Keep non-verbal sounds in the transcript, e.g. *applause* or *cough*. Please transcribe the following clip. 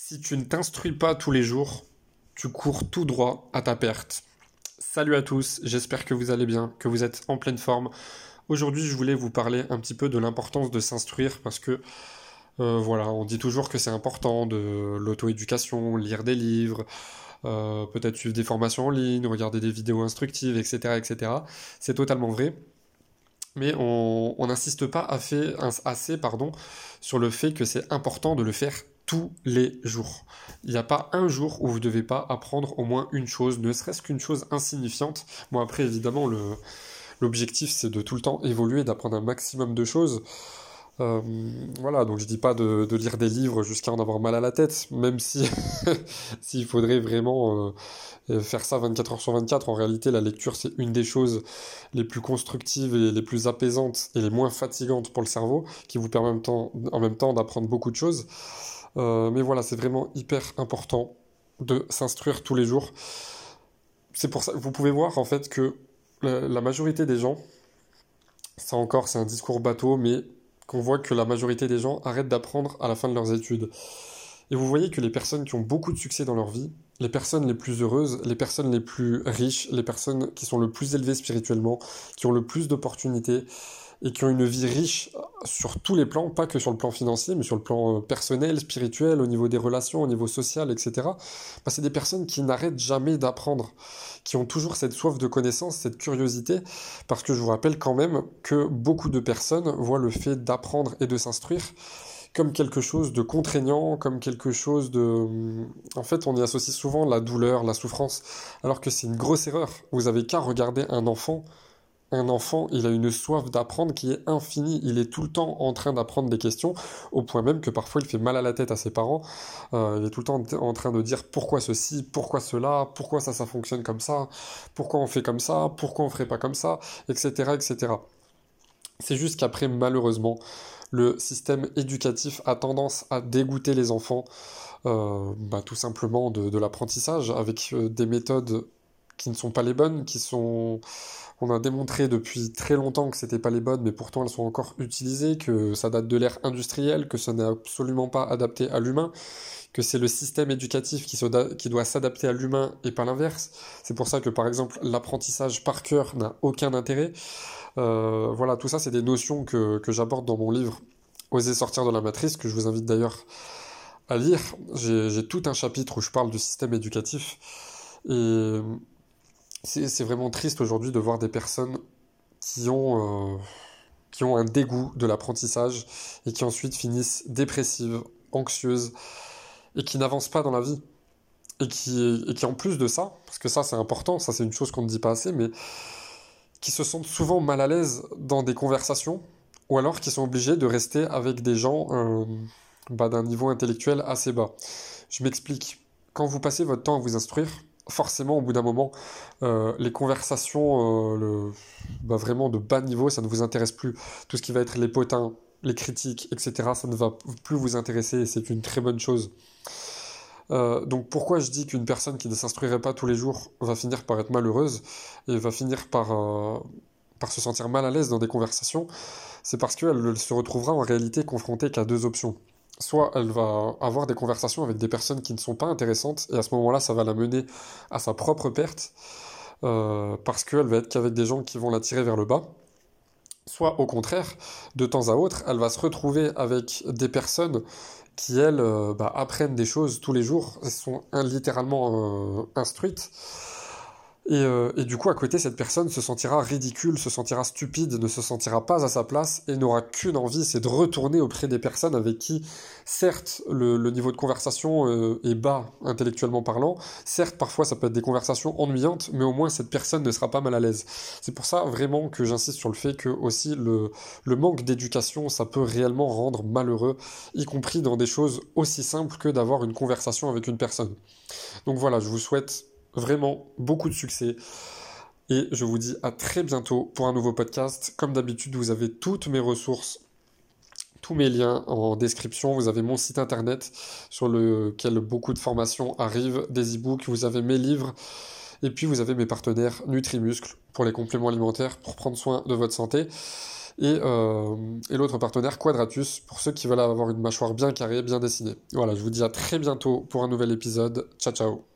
Si tu ne t'instruis pas tous les jours, tu cours tout droit à ta perte. Salut à tous, j'espère que vous allez bien, que vous êtes en pleine forme. Aujourd'hui, je voulais vous parler un petit peu de l'importance de s'instruire parce que euh, voilà, on dit toujours que c'est important de l'auto-éducation, lire des livres, euh, peut-être suivre des formations en ligne, regarder des vidéos instructives, etc., etc. C'est totalement vrai mais on n'insiste pas assez, sur le fait que c'est important de le faire tous les jours. Il n'y a pas un jour où vous ne devez pas apprendre au moins une chose, ne serait-ce qu'une chose insignifiante. Bon après évidemment l'objectif c'est de tout le temps évoluer, d'apprendre un maximum de choses. Euh, voilà, donc je dis pas de, lire des livres jusqu'à en avoir mal à la tête, même si *laughs* s'il faudrait vraiment euh, faire ça 24 heures sur 24. En réalité, la lecture c'est une des choses les plus constructives et les plus apaisantes et les moins fatigantes pour le cerveau, qui vous permet en même temps d'apprendre beaucoup de choses. Euh, mais voilà, c'est vraiment hyper important de s'instruire tous les jours. C'est pour ça, vous pouvez voir en fait que la, majorité des gens, ça encore c'est un discours bateau, mais qu'on voit que la majorité des gens arrêtent d'apprendre à la fin de leurs études. Et vous voyez que les personnes qui ont beaucoup de succès dans leur vie, les personnes les plus heureuses, les personnes les plus riches, les personnes qui sont le plus élevées spirituellement, qui ont le plus d'opportunités, et qui ont une vie riche sur tous les plans, pas que sur le plan financier, mais sur le plan euh, personnel, spirituel, au niveau des relations, au niveau social, etc. Bah, c'est des personnes qui n'arrêtent jamais d'apprendre, qui ont toujours cette soif de connaissance, cette curiosité, parce que je vous rappelle quand même que beaucoup de personnes voient le fait d'apprendre et de s'instruire comme quelque chose de contraignant, comme quelque chose de... En fait, on y associe souvent la douleur, la souffrance, alors que c'est une grosse erreur. Vous avez qu'à regarder un enfant un enfant, il a une soif d'apprendre qui est infinie. Il est tout le temps en train d'apprendre des questions, au point même que parfois il fait mal à la tête à ses parents. Euh, il est tout le temps en train de dire pourquoi ceci, pourquoi cela, pourquoi ça, ça fonctionne comme ça, pourquoi on fait comme ça, pourquoi on ferait pas comme ça, etc., etc. C'est juste qu'après, malheureusement, le système éducatif a tendance à dégoûter les enfants, euh, bah, tout simplement de, l'apprentissage, avec euh, des méthodes qui ne sont pas les bonnes, qui sont on a démontré depuis très longtemps que c'était pas les bonnes, mais pourtant elles sont encore utilisées, que ça date de l'ère industrielle, que ça n'est absolument pas adapté à l'humain, que c'est le système éducatif qui, doit s'adapter à l'humain et pas l'inverse. C'est pour ça que par exemple l'apprentissage par cœur n'a aucun intérêt. Euh, voilà, tout ça c'est des notions que, que j'aborde dans mon livre Oser sortir de la matrice, que je vous invite d'ailleurs à lire. J'ai tout un chapitre où je parle du système éducatif. Et c'est vraiment triste aujourd'hui de voir des personnes qui ont, euh, qui ont un dégoût de l'apprentissage et qui ensuite finissent dépressives, anxieuses et qui n'avancent pas dans la vie. Et qui, et qui en plus de ça, parce que ça c'est important, ça c'est une chose qu'on ne dit pas assez, mais qui se sentent souvent mal à l'aise dans des conversations ou alors qui sont obligés de rester avec des gens euh, bah, d'un niveau intellectuel assez bas. Je m'explique. Quand vous passez votre temps à vous instruire, forcément, au bout d'un moment, euh, les conversations euh, bah, vraiment de bas niveau, ça ne vous intéresse plus. Tout ce qui va être les potins, les critiques, etc., ça ne va plus vous intéresser et c'est une très bonne chose. Euh, donc pourquoi je dis qu'une personne qui ne s'instruirait pas tous les jours va finir par être malheureuse et va finir par, par se sentir mal à l'aise dans des conversations? C'est parce qu'elle se retrouvera en réalité confrontée qu'à deux options soit elle va avoir des conversations avec des personnes qui ne sont pas intéressantes, et à ce moment-là, ça va la mener à sa propre perte, euh, parce qu'elle va être qu'avec des gens qui vont la tirer vers le bas. Soit au contraire, de temps à autre, elle va se retrouver avec des personnes qui, elles, euh, bah, apprennent des choses tous les jours, sont littéralement euh, instruites, euh, et, du coup, à côté, cette personne se sentira ridicule, se sentira stupide, ne se sentira pas à sa place et n'aura qu'une envie, c'est de retourner auprès des personnes avec qui, certes, le, niveau de conversation euh, est bas intellectuellement parlant, certes, parfois ça peut être des conversations ennuyantes, mais au moins cette personne ne sera pas mal à l'aise. C'est pour ça vraiment que j'insiste sur le fait que aussi le, le manque d'éducation, ça peut réellement rendre malheureux, y compris dans des choses aussi simples que d'avoir une conversation avec une personne. Donc voilà, je vous souhaite vraiment beaucoup de succès. Et je vous dis à très bientôt pour un nouveau podcast. Comme d'habitude, vous avez toutes mes ressources, tous mes liens en description. Vous avez mon site internet sur lequel beaucoup de formations arrivent, des e-books, vous avez mes livres. Et puis vous avez mes partenaires Nutrimuscle pour les compléments alimentaires, pour prendre soin de votre santé. Et, et l'autre partenaire, Quadratus, pour ceux qui veulent avoir une mâchoire bien carrée, bien dessinée. Voilà, je vous dis à très bientôt pour un nouvel épisode. Ciao ciao